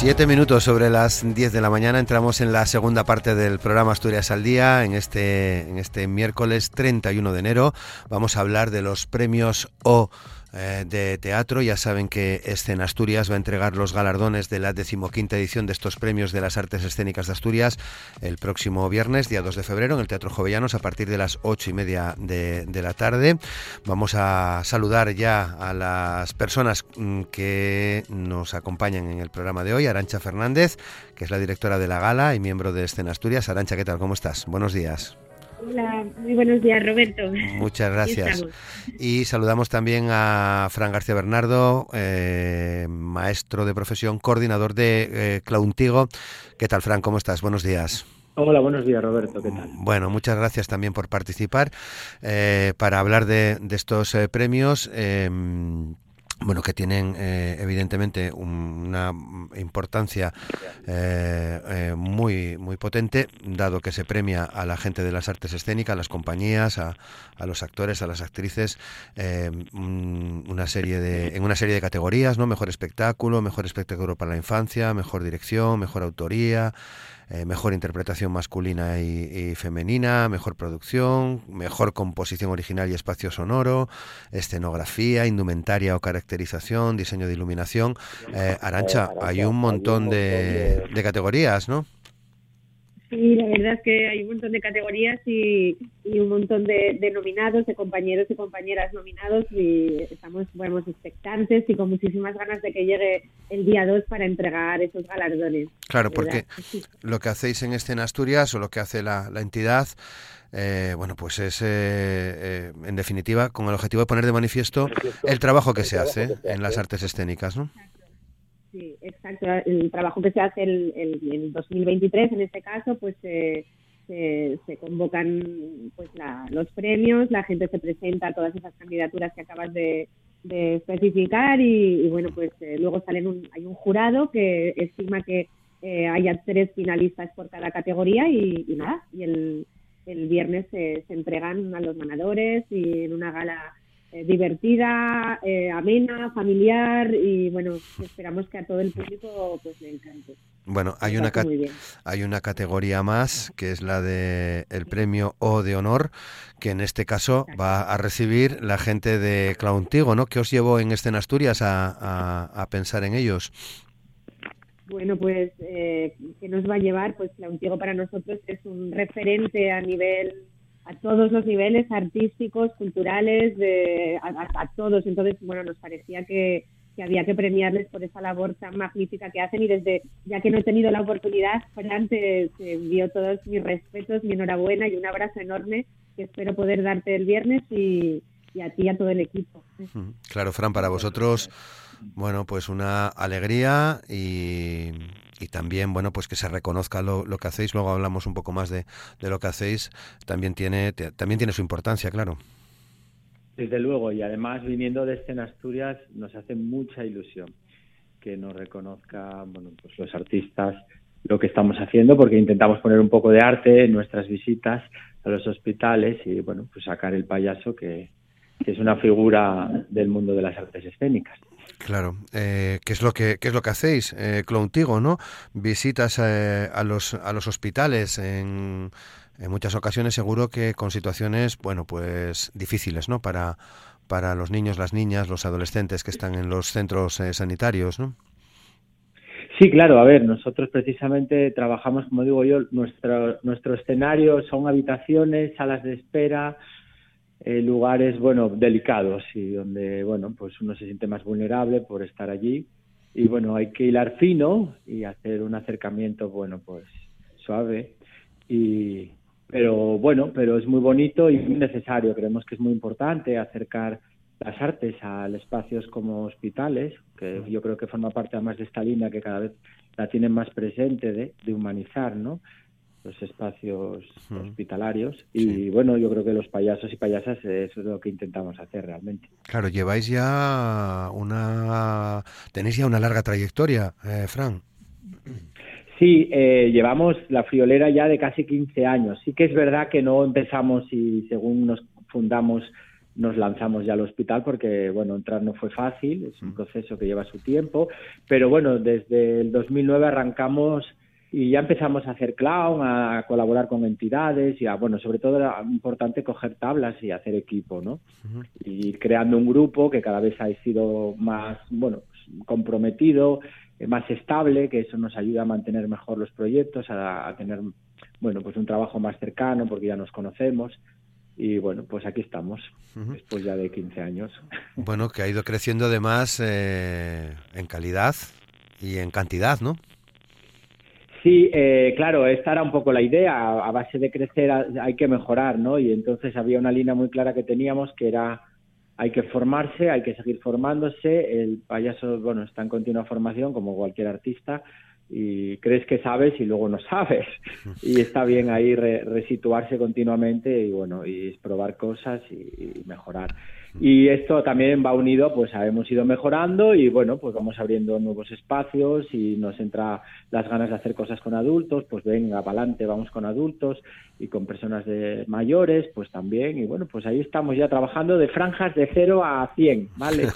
Siete minutos sobre las diez de la mañana entramos en la segunda parte del programa Asturias al Día. En este, en este miércoles 31 de enero vamos a hablar de los premios O eh, de teatro. Ya saben que Escena Asturias va a entregar los galardones de la decimoquinta edición de estos premios de las artes escénicas de Asturias el próximo viernes, día 2 de febrero, en el Teatro Jovellanos a partir de las ocho y media de, la tarde. Vamos a saludar ya a las personas mm, que nos acompañan en el programa de hoy. Arancha Fernández, que es la directora de la gala y miembro de Escena Asturias. Arancha, ¿qué tal? ¿Cómo estás? Buenos días. Hola, muy buenos días, Roberto. Muchas gracias. Y saludamos también a Fran García Bernardo, eh, maestro de profesión, coordinador de eh, Clauntigo. ¿Qué tal, Fran? ¿Cómo estás? Buenos días. Hola, buenos días, Roberto. ¿Qué tal? Bueno, muchas gracias también por participar eh, para hablar de, de estos premios bueno, que tienen eh, evidentemente una importancia eh, eh, muy muy potente, dado que se premia a la gente de las artes escénicas, a las compañías, a, a los actores, a las actrices, una serie de, en una serie de categorías, ¿no? Mejor espectáculo, mejor espectáculo para la infancia, mejor dirección, mejor autoría, eh, mejor interpretación masculina y, femenina, mejor producción, mejor composición original y espacio sonoro, escenografía, indumentaria o caracterización, diseño de iluminación. Eh, Arancha, hay un montón de, de categorías, ¿no? Sí, la verdad es que hay un montón de categorías y, un montón de, nominados, de compañeros y compañeras nominados y estamos bueno, expectantes y con muchísimas ganas de que llegue el día 2 para entregar esos galardones. Claro, porque lo que hacéis en este en Asturias o lo que hace la, entidad eh, bueno, pues es, eh, eh, en definitiva, con el objetivo de poner de manifiesto el trabajo que se hace en las artes escénicas, ¿no? Sí, exacto. El trabajo que se hace el, el, 2023, en este caso, pues se, se, convocan pues los premios, la gente se presenta a todas esas candidaturas que acabas de, especificar y, bueno, pues eh, luego salen un, hay un jurado que estima que eh, haya tres finalistas por cada categoría y, nada, y el, el viernes se, se entregan a los ganadores y en una gala eh, divertida, eh, amena, familiar y bueno, esperamos que a todo el público pues le encante. Bueno, hay una, hay una categoría más que es la de el premio O de honor, que en este caso va a recibir la gente de Clauntigo, ¿no? ¿Qué os llevó en Escena Asturias a, a, pensar en ellos? Bueno, pues, eh, ¿qué nos va a llevar? Pues Clauntigo para nosotros es un referente a nivel a todos los niveles artísticos, culturales, de, a, todos. Entonces, bueno, nos parecía que, había que premiarles por esa labor tan magnífica que hacen y desde, ya que no he tenido la oportunidad, Fran, te, envío todos mis respetos, mi enhorabuena y un abrazo enorme que espero poder darte el viernes y, y a ti y a todo el equipo. Claro, Fran, para vosotros, bueno, pues una alegría y y también, bueno, pues que se reconozca lo, lo, que hacéis, luego hablamos un poco más de, de lo que hacéis, también tiene, también tiene su importancia, claro. Desde luego, y además viniendo de Escena Asturias nos hace mucha ilusión que nos reconozca, bueno, pues los artistas lo que estamos haciendo, porque intentamos poner un poco de arte en nuestras visitas a los hospitales y, bueno, pues sacar el payaso que es una figura del mundo de las artes escénicas. Claro, eh, ¿qué es lo que qué es lo que hacéis, eh, Clowntigo, no? Visitas eh, a los a los hospitales en, en muchas ocasiones, seguro que con situaciones, bueno, pues difíciles, ¿no? Para para los niños, las niñas, los adolescentes que están en los centros eh, sanitarios, ¿no? Sí, claro, a ver, nosotros precisamente trabajamos, como digo yo, nuestro, nuestro escenario son habitaciones, salas de espera, eh, lugares, bueno, delicados y donde, bueno, pues uno se siente más vulnerable por estar allí. Y bueno, hay que hilar fino y hacer un acercamiento, bueno, pues suave. Y, pero bueno, pero es muy bonito y muy necesario. Creemos que es muy importante acercar las artes a espacios como hospitales, que yo creo que forma parte además de esta línea que cada vez la tienen más presente de, de humanizar, ¿no? Los espacios hospitalarios y bueno, yo creo que los payasos y payasas eso es lo que intentamos hacer realmente. Claro, lleváis ya una tenéis ya una larga trayectoria, eh, Fran. Sí, eh, llevamos la friolera ya de casi 15 años. Sí que es verdad que no empezamos y según nos fundamos nos lanzamos ya al hospital porque, bueno, entrar no fue fácil, es un proceso que lleva su tiempo, pero bueno, desde el 2009 arrancamos y ya empezamos a hacer clown, a colaborar con entidades y a, bueno, sobre todo era importante coger tablas y hacer equipo, ¿no? Y creando un grupo que cada vez ha sido más, bueno, comprometido, eh, más estable, que eso nos ayuda a mantener mejor los proyectos, a, a tener, bueno, pues un trabajo más cercano porque ya nos conocemos y bueno, pues aquí estamos, después ya de 15 años. Bueno, que ha ido creciendo además eh, en calidad y en cantidad, ¿no? Sí, eh, claro, esta era un poco la idea, a base de crecer hay que mejorar, ¿no? Y entonces había una línea muy clara que teníamos que era hay que formarse, hay que seguir formándose, el payaso, bueno, está en continua formación como cualquier artista, y crees que sabes y luego no sabes. Y está bien ahí resituarse continuamente y bueno, y probar cosas y mejorar. Y esto también va unido, pues hemos ido mejorando y bueno, pues vamos abriendo nuevos espacios y nos entra las ganas de hacer cosas con adultos, pues venga, adelante, vamos con adultos y con personas de mayores, pues también. Y bueno, pues ahí estamos ya trabajando de franjas de 0 a 100, ¿vale?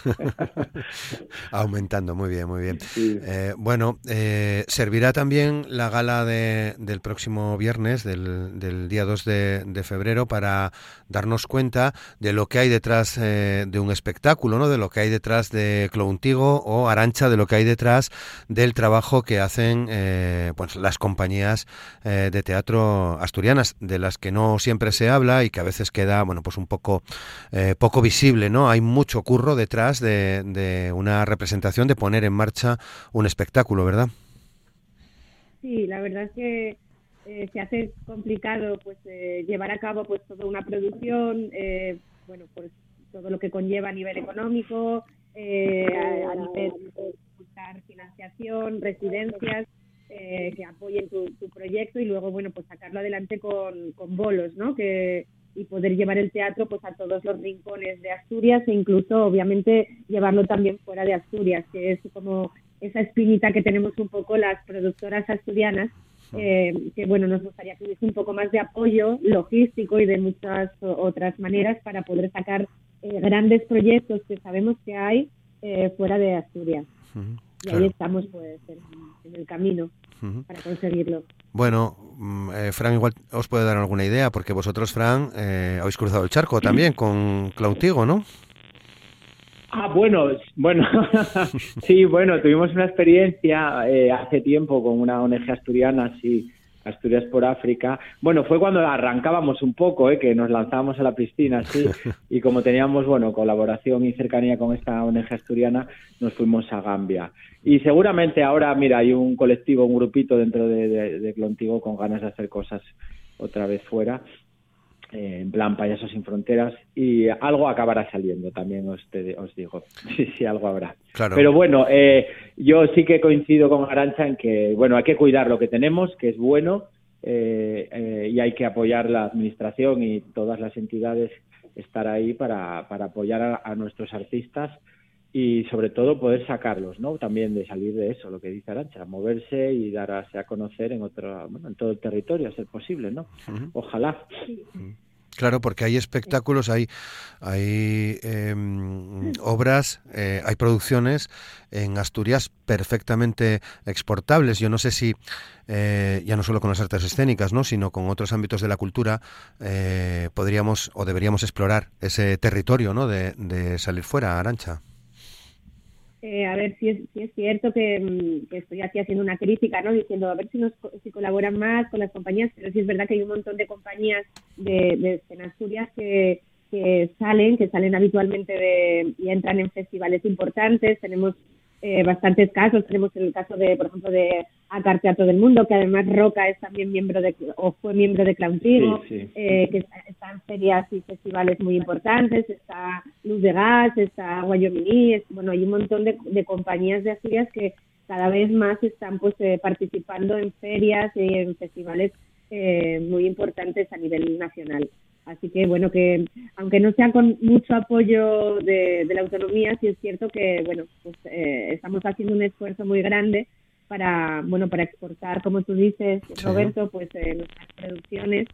Aumentando, muy bien, muy bien. Eh, bueno, eh, servirá también la gala de, del próximo viernes, del, del día 2 de, febrero, para darnos cuenta de lo que hay detrás eh, de un espectáculo, ¿no? De lo que hay detrás de Clountigo o Arancha, de lo que hay detrás del trabajo que hacen eh, pues las compañías eh, de teatro asturianas, de las que no siempre se habla y que a veces queda, bueno, pues un poco poco visible, ¿no? Hay mucho curro detrás de, de una representación, de poner en marcha un espectáculo, ¿verdad? Sí, la verdad es que se hace complicado pues llevar a cabo pues toda una producción bueno pues todo lo que conlleva a nivel económico, eh, a, nivel de buscar financiación, residencias eh, que apoyen tu, proyecto y luego, bueno, pues sacarlo adelante con, con bolos, ¿no? Que, y poder llevar el teatro pues a todos los rincones de Asturias e incluso obviamente llevarlo también fuera de Asturias que es como esa espinita que tenemos un poco las productoras asturianas eh, que bueno nos gustaría que hubiese un poco más de apoyo logístico y de muchas otras maneras para poder sacar eh, grandes proyectos que sabemos que hay eh, fuera de Asturias. y ahí estamos pues en, el camino para conseguirlo. Bueno, mm, eh, Fran igual os puede dar alguna idea, porque vosotros, Fran, habéis cruzado el charco también con Clautigo, ¿no? Ah, bueno, bueno, sí, bueno, tuvimos una experiencia hace tiempo con una ONG asturiana, sí, Asturias por África. Bueno, fue cuando arrancábamos un poco, ¿eh? que nos lanzábamos a la piscina, sí, y como teníamos, bueno, colaboración y cercanía con esta ONG asturiana, nos fuimos a Gambia. Y seguramente ahora, mira, hay un colectivo, un grupito dentro de, de, Clontigo con ganas de hacer cosas otra vez fuera eh, en plan Payasos sin Fronteras, y algo acabará saliendo, también os, os digo. Sí, sí, algo habrá. Pero bueno, eh, yo sí que coincido con Arancha en que, bueno, hay que cuidar lo que tenemos, que es bueno, eh, y hay que apoyar la administración y todas las entidades estar ahí para, para apoyar a, nuestros artistas y sobre todo poder sacarlos, ¿no? También de salir de eso, lo que dice Arancha, moverse y darse a conocer en otro, bueno, en todo el territorio, a ser posible, ¿no? Ojalá. Claro, porque hay espectáculos, hay, hay em, obras, eh, hay producciones en Asturias perfectamente exportables. Yo no sé si, eh, ya no solo con las artes escénicas, ¿no? sino con otros ámbitos de la cultura, eh, podríamos o deberíamos explorar ese territorio ¿no? de, de salir fuera, Arancha. Eh, a ver si es, si es cierto mm, que, estoy aquí haciendo una crítica, ¿no? Diciendo a ver si nos si colaboran más con las compañías, pero sí es verdad que hay un montón de compañías de, de Asturias que, que salen, que salen habitualmente de, y entran en festivales importantes. Tenemos eh, bastantes casos. Tenemos el caso de, por ejemplo, de Acar Teatro del Mundo, que además Roca es también miembro de, o fue miembro de Clowntigo, eh, que está, en ferias y festivales muy importantes. Está Luz de Gas, está Guayomini, bueno, hay un montón de, compañías de Asturias que cada vez más están pues eh, participando en ferias y en festivales muy importantes a nivel nacional. Así que bueno, que aunque no sea con mucho apoyo de, la autonomía, sí es cierto que bueno, pues estamos haciendo un esfuerzo muy grande para bueno para exportar, como tú dices, Roberto, pues nuestras producciones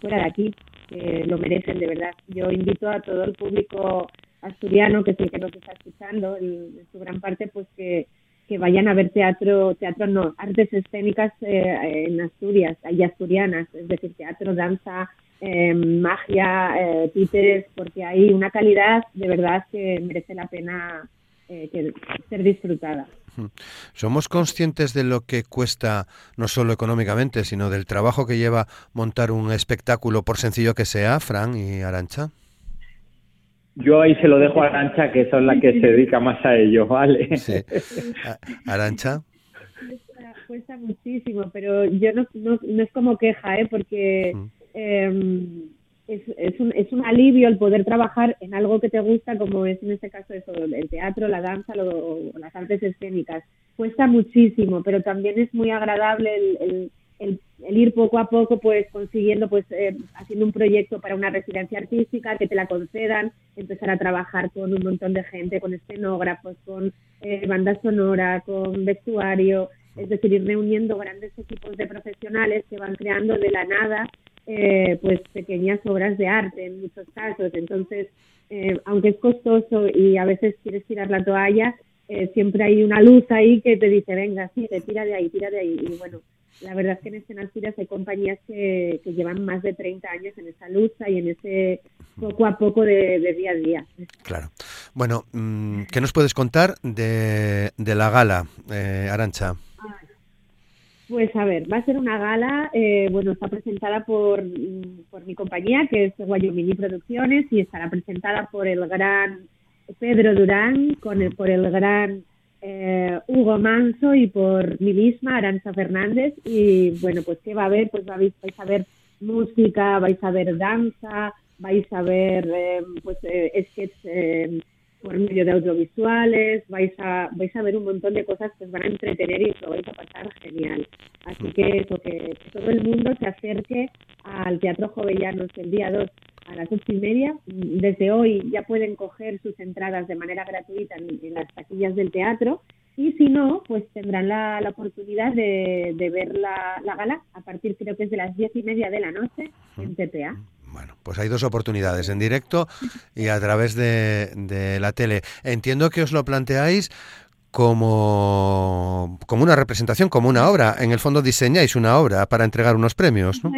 fuera de aquí, que lo merecen de verdad. Yo invito a todo el público asturiano, que es el que nos está escuchando, en, su gran parte, pues que, que vayan a ver teatro, teatro no, artes escénicas eh, en Asturias, y asturianas, es decir, teatro, danza, eh, magia, eh, títeres, porque hay una calidad de verdad que merece la pena eh, ser disfrutada. ¿Somos conscientes de lo que cuesta, no solo económicamente, sino del trabajo que lleva montar un espectáculo, por sencillo que sea, Fran y Arancha? Yo ahí se lo dejo a Arancha, que son la que se dedica más a ello, ¿vale? Sí. Arancha. Cuesta, muchísimo, pero yo no, no, es como queja, ¿eh? Porque eh, es, es, un, es un alivio el poder trabajar en algo que te gusta, como es en este caso eso, el teatro, la danza o las artes escénicas. Cuesta muchísimo, pero también es muy agradable el el, ir poco a poco pues consiguiendo pues eh, haciendo un proyecto para una residencia artística que te la concedan empezar a trabajar con un montón de gente con escenógrafos con eh, banda sonora con vestuario es decir ir reuniendo grandes equipos de profesionales que van creando de la nada eh, pues pequeñas obras de arte en muchos casos entonces aunque es costoso y a veces quieres tirar la toalla siempre hay una luz ahí que te dice venga sí tira de ahí tira de ahí y bueno la verdad es que en Escenas hay compañías que, llevan más de 30 años en esa lucha y en ese poco a poco de, día a día. Claro. Bueno, mm, ¿qué nos puedes contar de, la gala, eh, Arancha? Pues a ver, va a ser una gala, eh, bueno, está presentada por, por mi compañía, que es Guayomini Producciones, y estará presentada por el gran Pedro Durán, con el, por el gran eh, Hugo Manso y por mí misma, Aranza Fernández. Y bueno, pues ¿qué va a haber? Pues vais, a ver música, vais a ver danza, vais a ver eh, pues eh, sketches por medio de audiovisuales, vais a, vais a ver un montón de cosas que os van a entretener y os lo vais a pasar genial. Así que eso, que, todo el mundo se acerque al Teatro Jovellanos el día 2 a las ocho y media. Desde hoy ya pueden coger sus entradas de manera gratuita en, las taquillas del teatro y si no, pues tendrán la, oportunidad de, ver la, la, gala a partir creo que es de las diez y media de la noche en TPA. Bueno, pues hay dos oportunidades, en directo y a través de, la tele. Entiendo que os lo planteáis como, como una representación, como una obra. En el fondo diseñáis una obra para entregar unos premios, ¿no?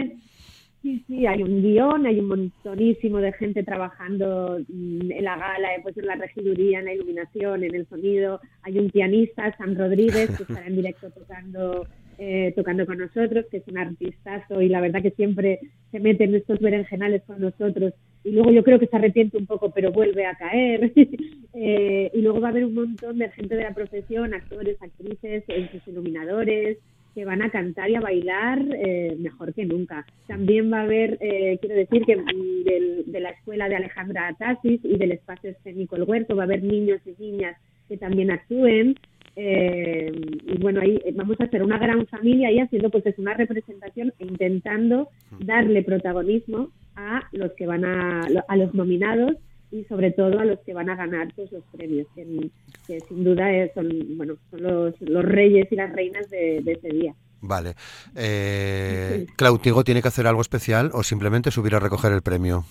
Sí, sí, hay un guion, hay un montonísimo de gente trabajando en la gala, pues en la regiduría, en la iluminación, en el sonido. Hay un pianista, San Rodríguez, que estará en directo tocando eh, tocando con nosotros, que es un artistazo y la verdad que siempre se mete en estos berenjenales con nosotros y luego yo creo que se arrepiente un poco pero vuelve a caer eh, y luego va a haber un montón de gente de la profesión, actores, actrices, iluminadores que van a cantar y a bailar eh, mejor que nunca. También va a haber, quiero decir que mm, de la escuela de Alejandra Atasis y del espacio escénico El Huerto va a haber niños y niñas que también actúen. Eh, y bueno, ahí vamos a hacer una gran familia y haciendo pues es una representación e intentando darle protagonismo a los que van a, a los nominados y sobre todo a los que van a ganar pues, los premios, que, sin duda son, bueno, son los, los, reyes y las reinas de, ese día. Vale. Eh, ¿tiene que hacer algo especial o simplemente subir a recoger el premio?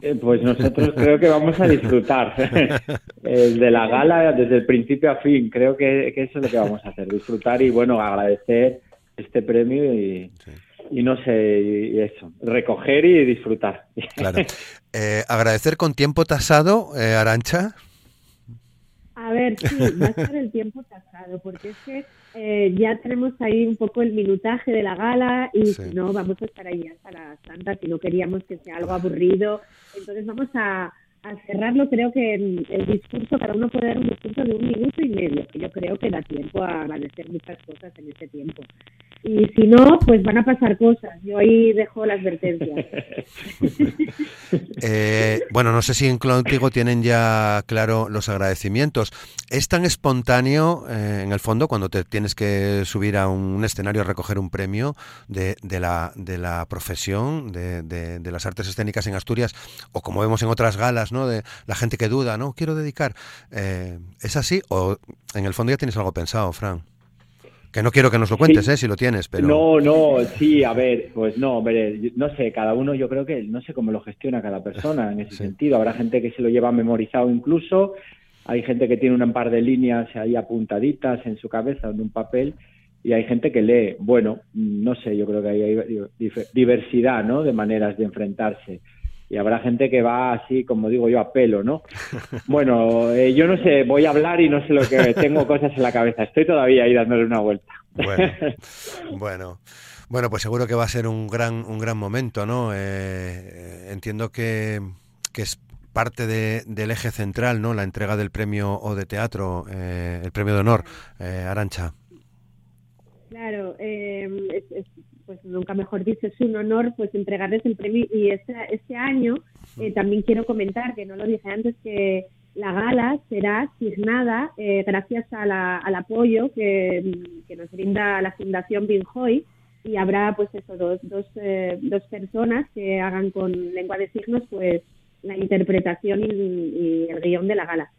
Eh, pues nosotros creo que vamos a disfrutar el de la gala desde el principio a fin. Creo que, eso es lo que vamos a hacer, disfrutar y bueno, agradecer este premio y, no sé, y eso, recoger y disfrutar. Claro. Eh, agradecer con tiempo tasado, eh, Arancha. A ver, sí, va a ser el tiempo tasado, porque es que eh, ya tenemos ahí un poco el minutaje de la gala y si no, vamos a estar ahí hasta las tantas si no queríamos que sea algo aburrido. Entonces vamos a, a cerrarlo, creo que el, discurso, cada uno puede dar un discurso de un minuto y medio, que yo creo que da tiempo a agradecer muchas cosas en ese tiempo. Y si no, pues van a pasar cosas. Yo ahí dejo la advertencia. Eh, bueno, no sé si en Contigo tienen ya claro los agradecimientos. ¿Es tan espontáneo, eh, en el fondo, cuando te tienes que subir a un escenario a recoger un premio de, de, la, de la profesión, de, de, las artes escénicas en Asturias, o como vemos en otras galas, ¿no? de la gente que duda, ¿no? Quiero dedicar. Eh, ¿Es así o en el fondo ya tienes algo pensado, Fran? Que no quiero que nos lo cuentes, ¿eh? Si lo tienes, pero... No, no, sí, a ver, pues no, hombre, no sé, cada uno yo creo que, no sé cómo lo gestiona cada persona en ese sentido. Habrá gente que se lo lleva memorizado incluso, hay gente que tiene un par de líneas ahí apuntaditas en su cabeza en un papel y hay gente que lee. Bueno, no sé, yo creo que hay diversidad, ¿no? De maneras de enfrentarse y habrá gente que va así, como digo yo, a pelo, ¿no? Bueno, eh, yo no sé, voy a hablar y no sé lo que tengo cosas en la cabeza. Estoy todavía ahí dándole una vuelta. Bueno, bueno, pues seguro que va a ser un gran, un gran momento, ¿no? Eh, entiendo que, que es parte del eje central, ¿no? La entrega del premio o de teatro, eh, el premio de honor, Arancha. Claro, es, pues nunca mejor dicho, es un honor pues entregarles el premio. Y este, este año eh, también quiero comentar, que no lo dije antes, que la gala será asignada eh, gracias al apoyo que, nos brinda la Fundación Binjoy y habrá pues eso, dos, dos, eh, dos personas que hagan con lengua de signos pues la interpretación y, el guion de la gala.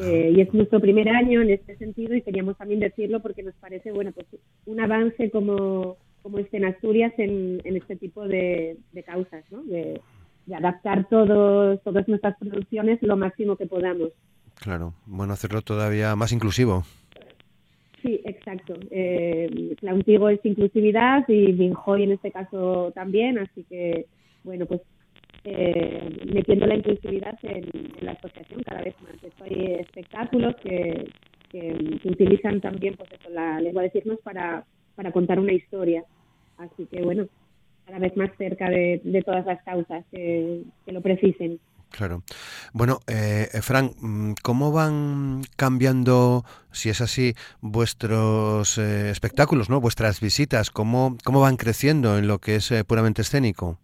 y es nuestro primer año en este sentido y queríamos también decirlo porque nos parece bueno pues un avance como como este en Asturias en, este tipo de, causas, ¿no? De, adaptar todos, todas nuestras producciones lo máximo que podamos. Claro, bueno, hacerlo todavía más inclusivo. Sí, exacto. Eh, Clauntigo es inclusividad y Binjoy en este caso también, así que, bueno, pues eh, metiendo la inclusividad en, la asociación cada vez más. Hay espectáculos que, que, utilizan también pues eso, la lengua de signos para para contar una historia. Así que bueno, cada vez más cerca de, todas las causas que, lo precisen. Claro. Bueno, eh, Fran, mm, ¿cómo van cambiando, si es así, vuestros eh, espectáculos, no, vuestras visitas? ¿Cómo, cómo van creciendo en lo que es eh, puramente escénico?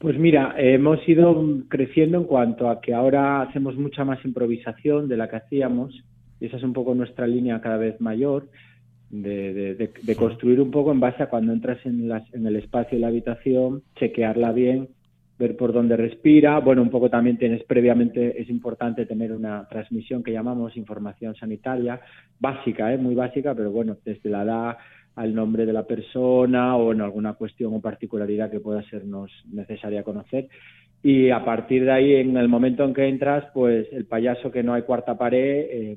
Pues mira, hemos ido creciendo en cuanto a que ahora hacemos mucha más improvisación de la que hacíamos, y esa es un poco nuestra línea cada vez mayor de, de, construir un poco en base a cuando entras en, las, en el espacio de la habitación, chequearla bien, ver por dónde respira. Bueno, un poco también tienes previamente, es importante tener una transmisión que llamamos información sanitaria, básica, ¿eh? muy básica, pero bueno, desde la edad al nombre de la persona o en alguna cuestión o particularidad que pueda sernos necesaria conocer. Y a partir de ahí, en el momento en que entras, pues el payaso que no hay cuarta pared eh,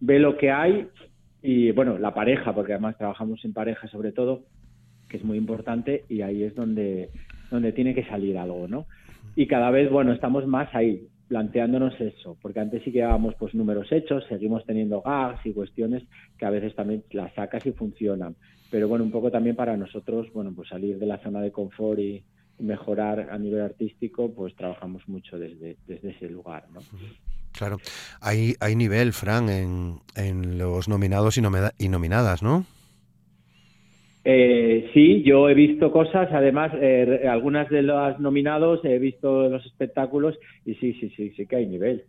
ve lo que hay y bueno, la pareja, porque además trabajamos en pareja sobre todo, que es muy importante y ahí es donde, donde tiene que salir algo, ¿no? Y cada vez, bueno, estamos más ahí, planteándonos eso, porque antes sí que dábamos pues números hechos, seguimos teniendo gags y cuestiones que a veces también las sacas y funcionan. Pero bueno, un poco también para nosotros, bueno, pues salir de la zona de confort y, mejorar a nivel artístico, pues trabajamos mucho desde, desde ese lugar, ¿no? Claro. Hay, hay nivel, Fran, en, en los nominados y, y nominadas, ¿no? Eh, sí, yo he visto cosas, además, eh, algunas de los nominados he visto los espectáculos y sí, sí, sí, sí que hay nivel.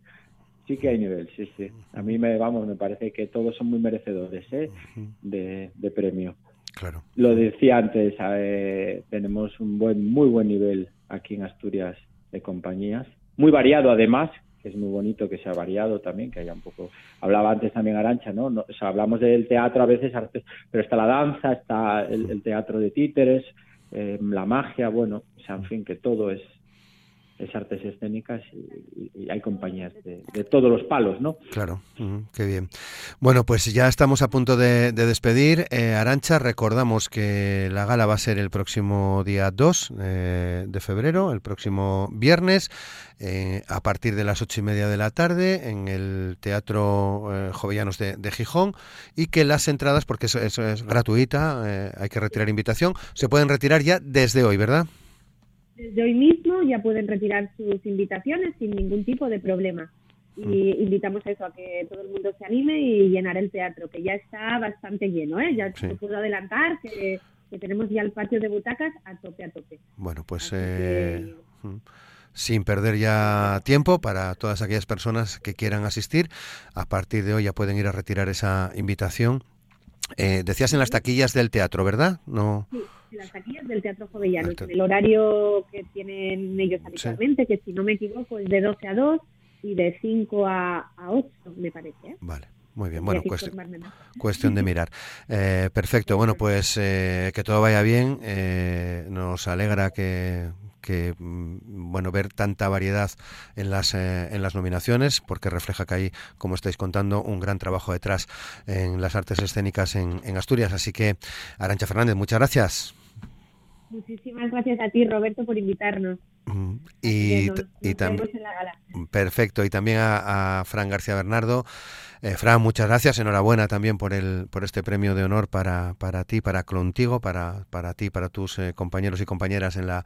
Sí que hay nivel, sí, sí. A mí me, vamos, me parece que todos son muy merecedores ¿eh? de, de, premio. Claro. Lo decía antes, eh, tenemos un buen, muy buen nivel aquí en Asturias de compañías, muy variado además, que es muy bonito que sea variado también, que haya un poco... Hablaba antes también Arancha, ¿no? o sea, hablamos del teatro a veces, pero está la danza, está el, teatro de títeres, eh, la magia, bueno, o sea, en fin, que todo es, es artes escénicas y, hay compañías de, todos los palos, ¿no? Claro, qué bien. Bueno, pues ya estamos a punto de, despedir. Eh, Arancha, recordamos que la gala va a ser el próximo día 2 eh, de febrero, el próximo viernes, eh, a partir de las ocho y media de la tarde en el Teatro Jovellanos de, Gijón y que las entradas, porque eso, eso es gratuita, hay que retirar invitación, se pueden retirar ya desde hoy, ¿verdad? Desde hoy mismo ya pueden retirar sus invitaciones sin ningún tipo de problema. Y mm. invitamos a eso, a que todo el mundo se anime y llenar el teatro, que ya está bastante lleno, ¿eh? Ya puedo adelantar que, tenemos ya el patio de butacas a tope, a tope. Bueno, pues... Eh, mm, sin perder ya tiempo para todas aquellas personas que quieran asistir, a partir de hoy ya pueden ir a retirar esa invitación. Eh, decías en las taquillas del teatro, ¿verdad? No las taquillas del Teatro Jovellano, en el horario que tienen ellos habitualmente, que si no me equivoco es de 12 a 2 y de 5 a, 8, me parece. ¿eh? Vale. Muy bien, bueno, pues cuestión de mirar. Eh, perfecto, bueno, pues eh, que todo vaya bien. nos alegra que, que mm, bueno ver tanta variedad en las en las nominaciones porque refleja que hay como estáis contando un gran trabajo detrás en las artes escénicas en, en Asturias así que Arancha Fernández muchas gracias Muchísimas gracias a ti, Roberto, por invitarnos. Y, también perfecto. Y también a, Fran García Bernardo. Eh, Fran muchas gracias. Enhorabuena también por el por este premio de honor para, para ti para Contigo para para ti para tus eh, compañeros y compañeras en la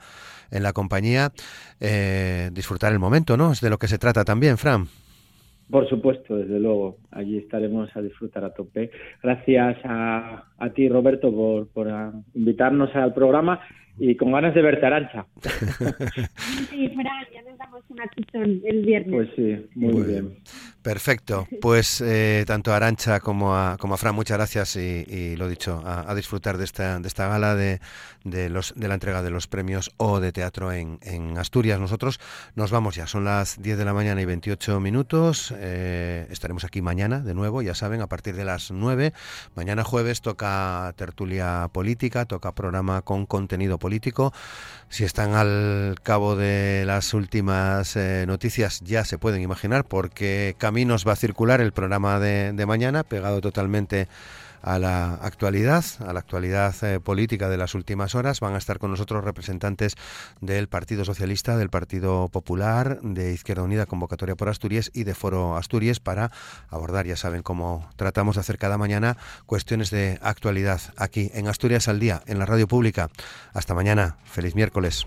en la compañía. Eh, disfrutar el momento no es de lo que se trata también Fran. Por supuesto, desde luego. Allí estaremos a disfrutar a tope. Gracias a, a ti, Roberto, por, por invitarnos al programa y con ganas de verte, Arancha. Sí, Fran, ya nos damos una chichón el viernes. Pues sí, muy, bien. Perfecto. Pues eh, tanto a Arancha como a, como a Fran, muchas gracias y, lo dicho, a, disfrutar de esta, de esta gala de, de, los, de la entrega de los premios O de teatro en, en Asturias. Nosotros nos vamos ya, son las 10 de la mañana y 28 minutos. Eh, estaremos aquí mañana de nuevo, ya saben, a partir de las 9. Mañana jueves tertulia política, toca programa con contenido político. Si están al cabo de las últimas eh, noticias, ya se pueden imaginar porque Caminos va a circular el programa de, de mañana, pegado totalmente a la actualidad, a la actualidad eh, política de las últimas horas. Van a estar con nosotros representantes del Partido Socialista, del Partido Popular, de Izquierda Unida, Convocatoria por Asturias y de Foro Asturias para abordar, ya saben, cómo tratamos de hacer cada mañana cuestiones de actualidad aquí en Asturias al día, en la radio pública. Hasta mañana. Feliz miércoles.